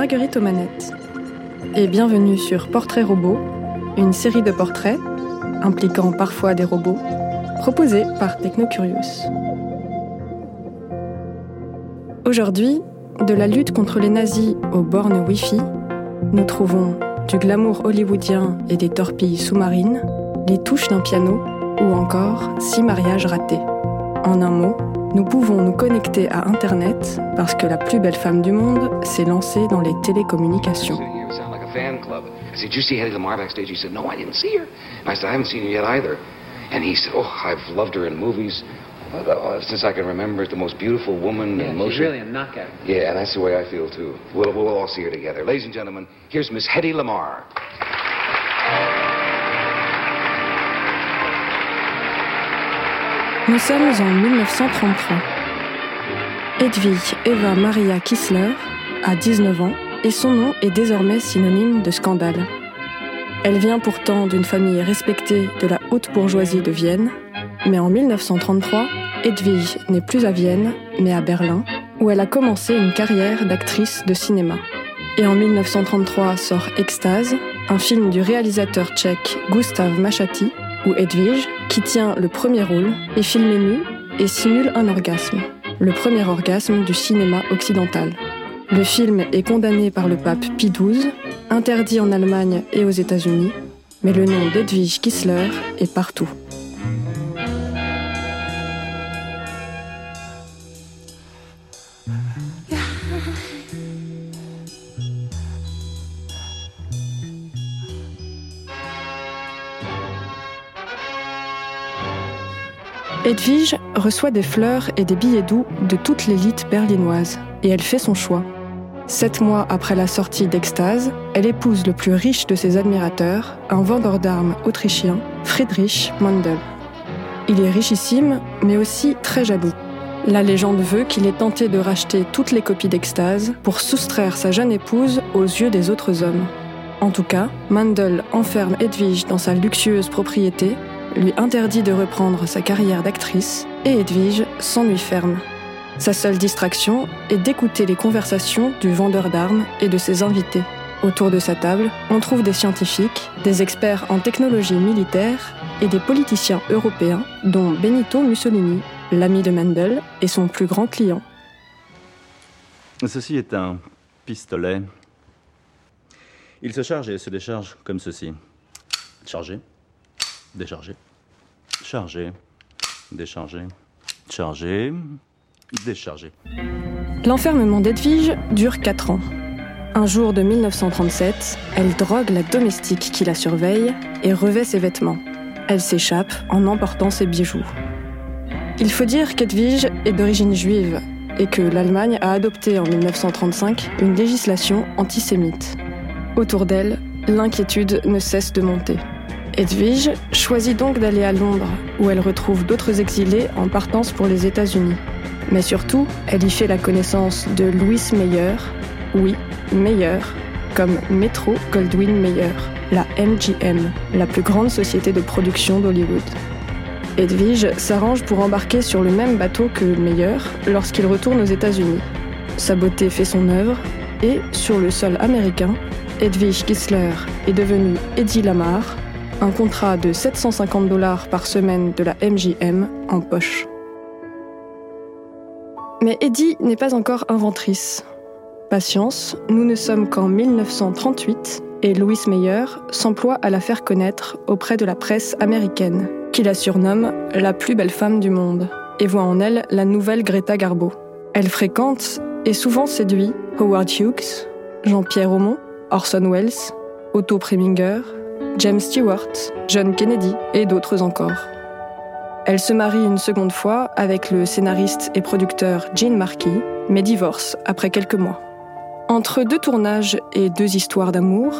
Marguerite Omanette. Et bienvenue sur Portrait Robot, une série de portraits, impliquant parfois des robots, proposée par Technocurious. Aujourd'hui, de la lutte contre les nazis aux bornes Wi-Fi, nous trouvons du glamour hollywoodien et des torpilles sous-marines, les touches d'un piano ou encore six mariages ratés. En un mot, nous pouvons nous connecter à Internet parce que la plus belle femme du monde s'est lancée dans les télécommunications. fan club. I said, Did you see Hedy Lamar backstage? He said, No, I didn't see her. I said, I haven't seen her yet either. And he said, Oh, I've loved her in movies. Uh, since I can remember, the most beautiful woman yeah, in motion. She's really a knockout. Yeah, and that's the way I feel too. We'll, we'll all see her together. Ladies and gentlemen, here's Miss Hedy Lamar. Nous sommes en 1933. Edwige Eva Maria Kissler a 19 ans et son nom est désormais synonyme de scandale. Elle vient pourtant d'une famille respectée de la haute bourgeoisie de Vienne, mais en 1933, Edwige n'est plus à Vienne, mais à Berlin, où elle a commencé une carrière d'actrice de cinéma. Et en 1933 sort Extase, un film du réalisateur tchèque Gustav Machati, où Edwige, qui tient le premier rôle, est filmée nue et simule un orgasme, le premier orgasme du cinéma occidental. Le film est condamné par le pape Pie XII, interdit en Allemagne et aux États-Unis, mais le nom d'Edwige Kissler est partout. Edwige reçoit des fleurs et des billets doux de toute l'élite berlinoise, et elle fait son choix. Sept mois après la sortie d'Extase, elle épouse le plus riche de ses admirateurs, un vendeur d'armes autrichien, Friedrich Mandel. Il est richissime, mais aussi très jaloux. La légende veut qu'il ait tenté de racheter toutes les copies d'Extase pour soustraire sa jeune épouse aux yeux des autres hommes. En tout cas, Mandel enferme Edwige dans sa luxueuse propriété lui interdit de reprendre sa carrière d'actrice et Edwige s'ennuie ferme. Sa seule distraction est d'écouter les conversations du vendeur d'armes et de ses invités. Autour de sa table, on trouve des scientifiques, des experts en technologie militaire et des politiciens européens, dont Benito Mussolini, l'ami de Mendel et son plus grand client. Ceci est un pistolet. Il se charge et se décharge comme ceci. Chargé, décharger, charger, décharger, charger, décharger. L'enfermement d'Edwige dure 4 ans. Un jour de 1937, elle drogue la domestique qui la surveille et revêt ses vêtements. Elle s'échappe en emportant ses bijoux. Il faut dire qu'Edwige est d'origine juive et que l'Allemagne a adopté en 1935 une législation antisémite. Autour d'elle, l'inquiétude ne cesse de monter. Edwige choisit donc d'aller à Londres, où elle retrouve d'autres exilés en partance pour les États-Unis. Mais surtout, elle y fait la connaissance de Louis Meyer, oui, Meyer, comme Metro Goldwyn Mayer, la MGM, la plus grande société de production d'Hollywood. Edwige s'arrange pour embarquer sur le même bateau que Meyer lorsqu'il retourne aux États-Unis. Sa beauté fait son œuvre et, sur le sol américain, Edwige Kissler est devenue Eddie Lamar, un contrat de 750 dollars par semaine de la MJM en poche. Mais Eddie n'est pas encore inventrice. Patience, nous ne sommes qu'en 1938 et Louis Meyer s'emploie à la faire connaître auprès de la presse américaine, qui la surnomme la plus belle femme du monde, et voit en elle la nouvelle Greta Garbo. Elle fréquente et souvent séduit Howard Hughes, Jean-Pierre Aumont, Orson Welles, Otto Preminger, James Stewart, John Kennedy et d'autres encore. Elle se marie une seconde fois avec le scénariste et producteur Gene Markey, mais divorce après quelques mois. Entre deux tournages et deux histoires d'amour,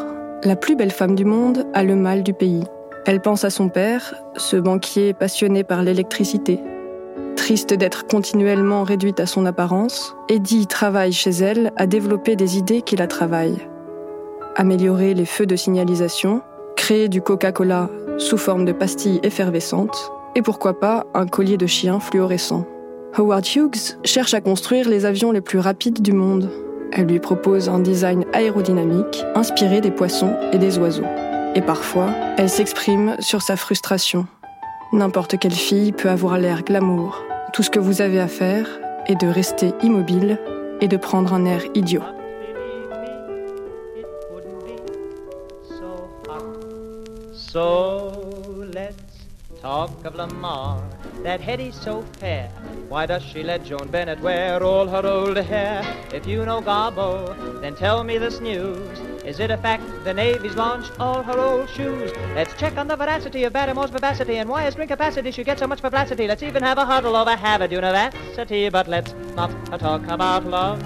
la plus belle femme du monde a le mal du pays. Elle pense à son père, ce banquier passionné par l'électricité. Triste d'être continuellement réduite à son apparence, Eddie travaille chez elle à développer des idées qui la travaillent. Améliorer les feux de signalisation, créer du Coca-Cola sous forme de pastilles effervescentes, et pourquoi pas un collier de chien fluorescent. Howard Hughes cherche à construire les avions les plus rapides du monde. Elle lui propose un design aérodynamique inspiré des poissons et des oiseaux. Et parfois, elle s'exprime sur sa frustration. N'importe quelle fille peut avoir l'air glamour. Tout ce que vous avez à faire est de rester immobile et de prendre un air idiot. So let's talk of Lamar, that Hetty so fair. Why does she let Joan Bennett wear all her old hair? If you know Garbo, then tell me this news. Is it a fact the Navy's launched all her old shoes? Let's check on the veracity of Barrymore's vivacity and why a string capacity? Should get so much publicity. Let's even have a huddle over Harvard University, but let's not talk about love.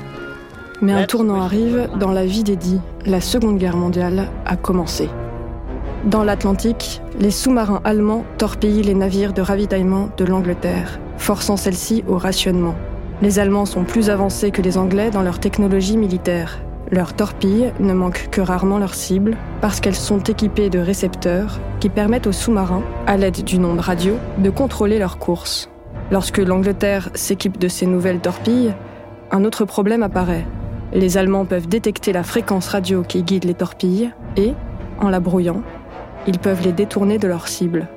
Mais un tournant arrive dans la vie d'Eddie. La Seconde Guerre mondiale a commencé. Dans l'Atlantique, les sous-marins allemands torpillent les navires de ravitaillement de l'Angleterre, forçant celle-ci au rationnement. Les Allemands sont plus avancés que les Anglais dans leur technologie militaire. Leurs torpilles ne manquent que rarement leur cible parce qu'elles sont équipées de récepteurs qui permettent aux sous-marins, à l'aide d'une onde radio, de contrôler leur course. Lorsque l'Angleterre s'équipe de ces nouvelles torpilles, un autre problème apparaît. Les Allemands peuvent détecter la fréquence radio qui guide les torpilles et, en la brouillant, ils peuvent les détourner de leur cible.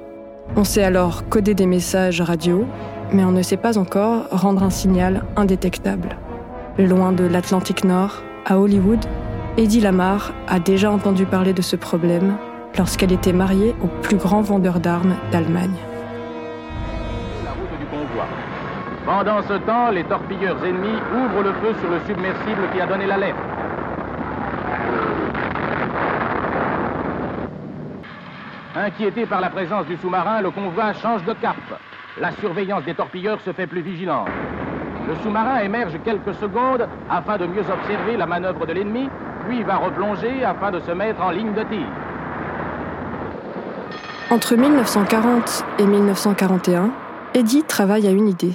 On sait alors coder des messages radio, mais on ne sait pas encore rendre un signal indétectable. Loin de l'Atlantique Nord, à Hollywood, Eddie Lamar a déjà entendu parler de ce problème lorsqu'elle était mariée au plus grand vendeur d'armes d'Allemagne. Pendant ce temps, les torpilleurs ennemis ouvrent le feu sur le submersible qui a donné l'alerte. Inquiété par la présence du sous-marin, le convoi change de cap. La surveillance des torpilleurs se fait plus vigilante. Le sous-marin émerge quelques secondes afin de mieux observer la manœuvre de l'ennemi, puis va replonger afin de se mettre en ligne de tir. Entre 1940 et 1941, Eddie travaille à une idée.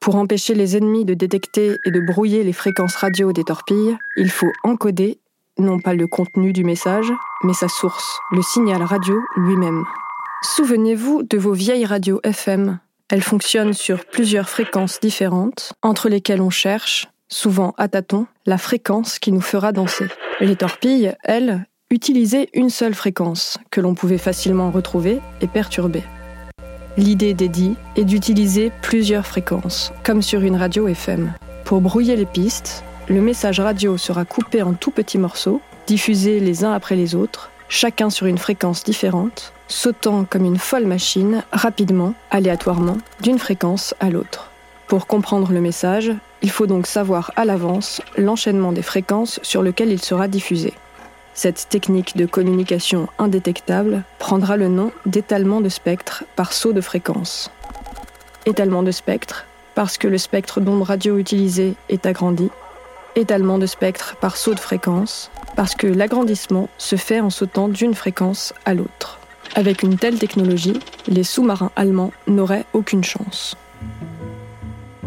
Pour empêcher les ennemis de détecter et de brouiller les fréquences radio des torpilles, il faut encoder non pas le contenu du message, mais sa source, le signal radio lui-même. Souvenez-vous de vos vieilles radios FM. Elles fonctionnent sur plusieurs fréquences différentes, entre lesquelles on cherche, souvent à tâtons, la fréquence qui nous fera danser. Les torpilles, elles, utilisaient une seule fréquence, que l'on pouvait facilement retrouver et perturber. L'idée d'Eddie est d'utiliser plusieurs fréquences, comme sur une radio FM. Pour brouiller les pistes, le message radio sera coupé en tout petits morceaux, diffusés les uns après les autres, chacun sur une fréquence différente, sautant comme une folle machine, rapidement, aléatoirement, d'une fréquence à l'autre. Pour comprendre le message, il faut donc savoir à l'avance l'enchaînement des fréquences sur lequel il sera diffusé. Cette technique de communication indétectable prendra le nom d'étalement de spectre par saut de fréquence. Étalement de spectre parce que le spectre d'onde radio utilisé est agrandi étalement de spectre par saut de fréquence, parce que l'agrandissement se fait en sautant d'une fréquence à l'autre. Avec une telle technologie, les sous-marins allemands n'auraient aucune chance.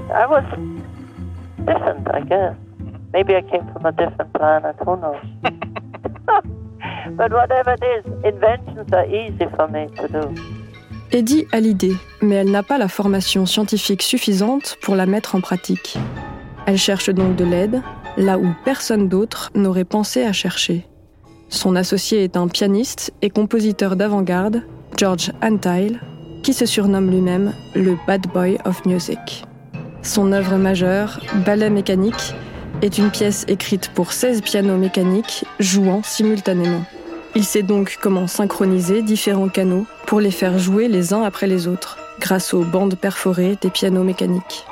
I was different, I guess. Maybe I came from a different planet, who knows? but whatever it is, inventions are easy for me to do. Eddie a l'idée, mais elle n'a pas la formation scientifique suffisante pour la mettre en pratique. Elle cherche donc de l'aide, là où personne d'autre n'aurait pensé à chercher. Son associé est un pianiste et compositeur d'avant-garde, George Antile, qui se surnomme lui-même le Bad Boy of Music. Son œuvre majeure, Ballet mécanique, est une pièce écrite pour 16 pianos mécaniques jouant simultanément. Il sait donc comment synchroniser différents canaux pour les faire jouer les uns après les autres, grâce aux bandes perforées des pianos mécaniques.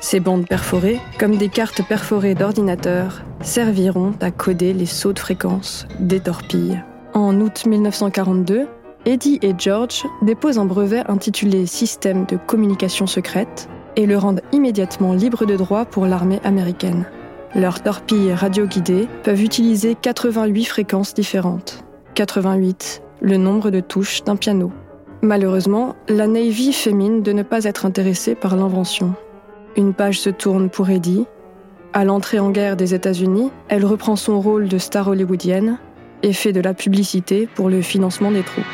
Ces bandes perforées, comme des cartes perforées d'ordinateur, serviront à coder les sauts de fréquence des torpilles. En août 1942, Eddie et George déposent un brevet intitulé Système de communication secrète et le rendent immédiatement libre de droit pour l'armée américaine. Leurs torpilles radioguidées peuvent utiliser 88 fréquences différentes. 88, le nombre de touches d'un piano. Malheureusement, la Navy fait mine de ne pas être intéressée par l'invention. Une page se tourne pour Eddie. À l'entrée en guerre des États-Unis, elle reprend son rôle de star hollywoodienne et fait de la publicité pour le financement des troupes.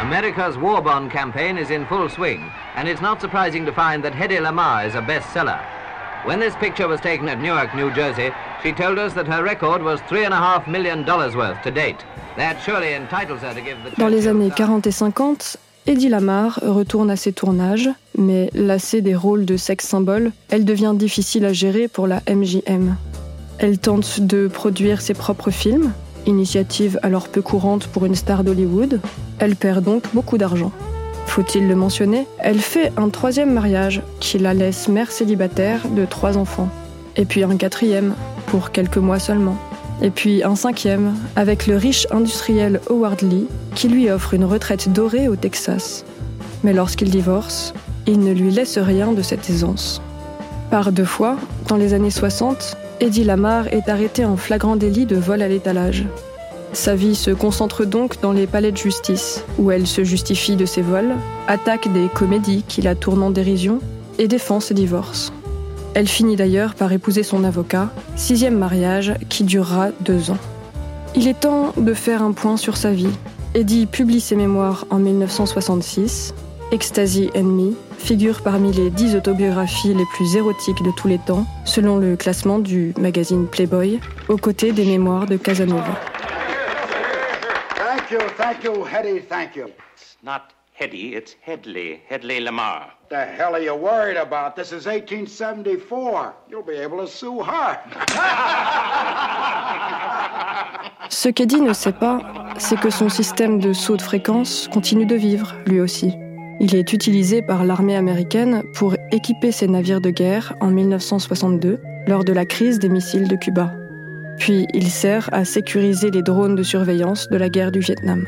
America's war bond campaign is in full swing, and it's not surprising to find that Hedy Lamar is a bestseller. When this picture was taken at Newark, New Jersey, she told us that her record was $3.5 million worth to date. That surely entitles her to give the... Dans les années 40 et 50, Eddie Lamar retourne à ses tournages, mais lassée des rôles de sexe symbole, elle devient difficile à gérer pour la MGM. Elle tente de produire ses propres films, initiative alors peu courante pour une star d'Hollywood. Elle perd donc beaucoup d'argent. Faut-il le mentionner? Elle fait un troisième mariage qui la laisse mère célibataire de trois enfants. Et puis un quatrième, pour quelques mois seulement et puis un cinquième avec le riche industriel Howard Lee qui lui offre une retraite dorée au Texas. Mais lorsqu'il divorce, il ne lui laisse rien de cette aisance. Par deux fois, dans les années 60, Eddie Lamar est arrêté en flagrant délit de vol à l'étalage. Sa vie se concentre donc dans les palais de justice, où elle se justifie de ses vols, attaque des comédies qui la tournent en dérision et défend ses divorces. Elle finit d'ailleurs par épouser son avocat, sixième mariage qui durera deux ans. Il est temps de faire un point sur sa vie. Eddie publie ses mémoires en 1966. Ecstasy and Me figure parmi les dix autobiographies les plus érotiques de tous les temps, selon le classement du magazine Playboy, aux côtés des mémoires de Casanova. Thank you, thank you, Hetty, thank you. Not Hetty, it's Headley, Headley Lamar. The hell are you worried about? This is 1874. You'll be able to sue her. Ce qu'Eddie ne sait pas, c'est que son système de saut de fréquence continue de vivre, lui aussi. Il est utilisé par l'armée américaine pour équiper ses navires de guerre en 1962, lors de la crise des missiles de Cuba. Puis il sert à sécuriser les drones de surveillance de la guerre du Vietnam.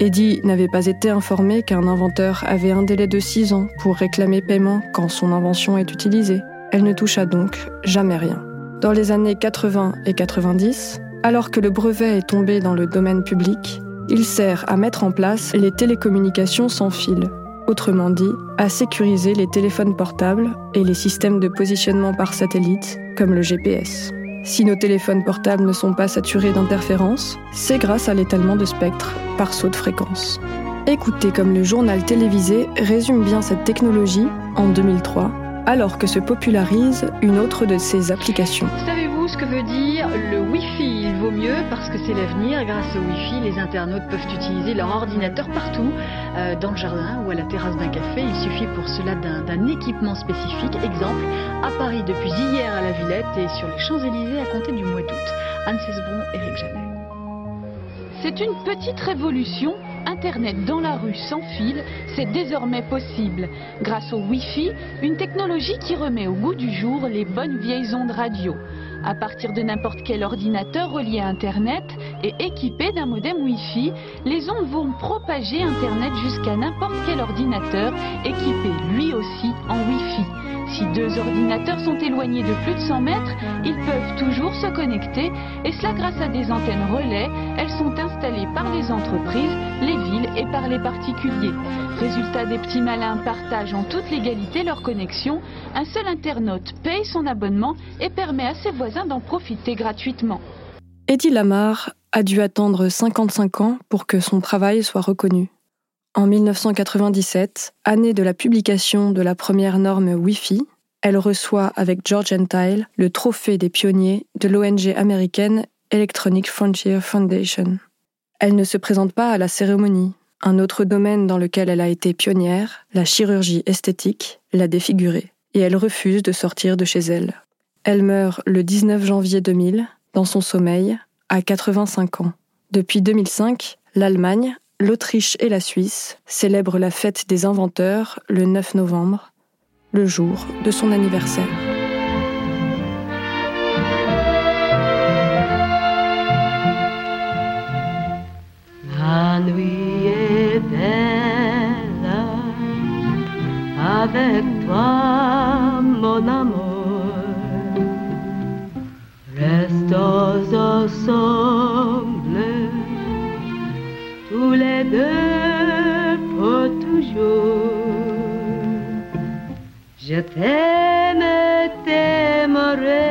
Eddie n'avait pas été informé qu'un inventeur avait un délai de 6 ans pour réclamer paiement quand son invention est utilisée. Elle ne toucha donc jamais rien. Dans les années 80 et 90, alors que le brevet est tombé dans le domaine public, il sert à mettre en place les télécommunications sans fil, autrement dit, à sécuriser les téléphones portables et les systèmes de positionnement par satellite, comme le GPS. Si nos téléphones portables ne sont pas saturés d'interférences, c'est grâce à l'étalement de spectre par saut de fréquence. Écoutez comme le journal télévisé résume bien cette technologie en 2003, alors que se popularise une autre de ses applications. Savez-vous ce que veut dire parce que c'est l'avenir. Grâce au Wi-Fi, les internautes peuvent utiliser leur ordinateur partout, euh, dans le jardin ou à la terrasse d'un café. Il suffit pour cela d'un équipement spécifique. Exemple, à Paris depuis hier à la Villette et sur les Champs-Élysées à compter du mois d'août. Anne Cesbron, Eric Janet. C'est une petite révolution. Internet dans la rue sans fil, c'est désormais possible. Grâce au Wi-Fi, une technologie qui remet au goût du jour les bonnes vieilles ondes radio. À partir de n'importe quel ordinateur relié à Internet et équipé d'un modem Wi-Fi, les ondes vont propager Internet jusqu'à n'importe quel ordinateur équipé lui aussi en Wi-Fi. Si deux ordinateurs sont éloignés de plus de 100 mètres, ils peuvent toujours se connecter et cela grâce à des antennes relais. Elles sont installées par les entreprises, les villes et par les particuliers. Résultat, des petits malins partagent en toute légalité leur connexion. Un seul internaute paye son abonnement et permet à ses voisins d'en profiter gratuitement. Eddie Lamar a dû attendre 55 ans pour que son travail soit reconnu. En 1997, année de la publication de la première norme Wi-Fi, elle reçoit avec George Gentile le trophée des pionniers de l'ONG américaine Electronic Frontier Foundation. Elle ne se présente pas à la cérémonie. Un autre domaine dans lequel elle a été pionnière, la chirurgie esthétique, l'a défigurée, et elle refuse de sortir de chez elle. Elle meurt le 19 janvier 2000, dans son sommeil, à 85 ans. Depuis 2005, l'Allemagne l'Autriche et la Suisse célèbrent la fête des inventeurs le 9 novembre, le jour de son anniversaire. La nuit est belle avec toi, mon amour. Restons ensemble deux pour toujours. Je t'aime t'aimerai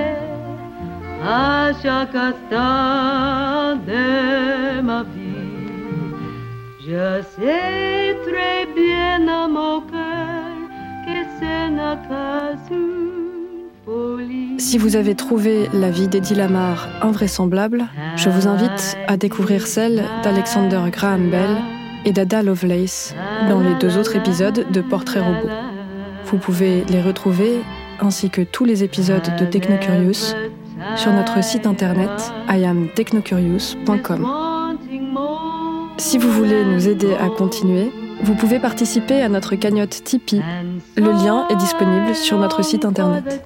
à chaque instant de ma vie. Je sais très bien à mon cœur Si vous avez trouvé la vie d'Eddie Lamar invraisemblable, je vous invite à découvrir celle d'Alexander Graham Bell et d'Ada Lovelace dans les deux autres épisodes de Portrait Robot. Vous pouvez les retrouver ainsi que tous les épisodes de Technocurious sur notre site internet iamtechnocurious.com. Si vous voulez nous aider à continuer, vous pouvez participer à notre cagnotte Tipeee. Le lien est disponible sur notre site internet.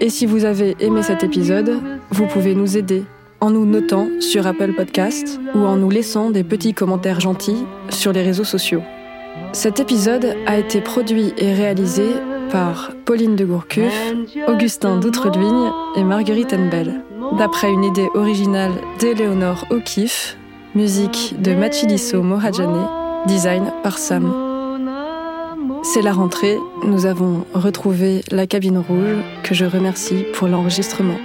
Et si vous avez aimé cet épisode, vous pouvez nous aider en nous notant sur Apple Podcast ou en nous laissant des petits commentaires gentils sur les réseaux sociaux. Cet épisode a été produit et réalisé par Pauline de Gourcuff, Augustin d'Outreluigne et Marguerite Enbel, d'après une idée originale d'Éléonore O'Keeffe, musique de Machiliso Mohajane, design par Sam. C'est la rentrée, nous avons retrouvé la cabine rouge que je remercie pour l'enregistrement.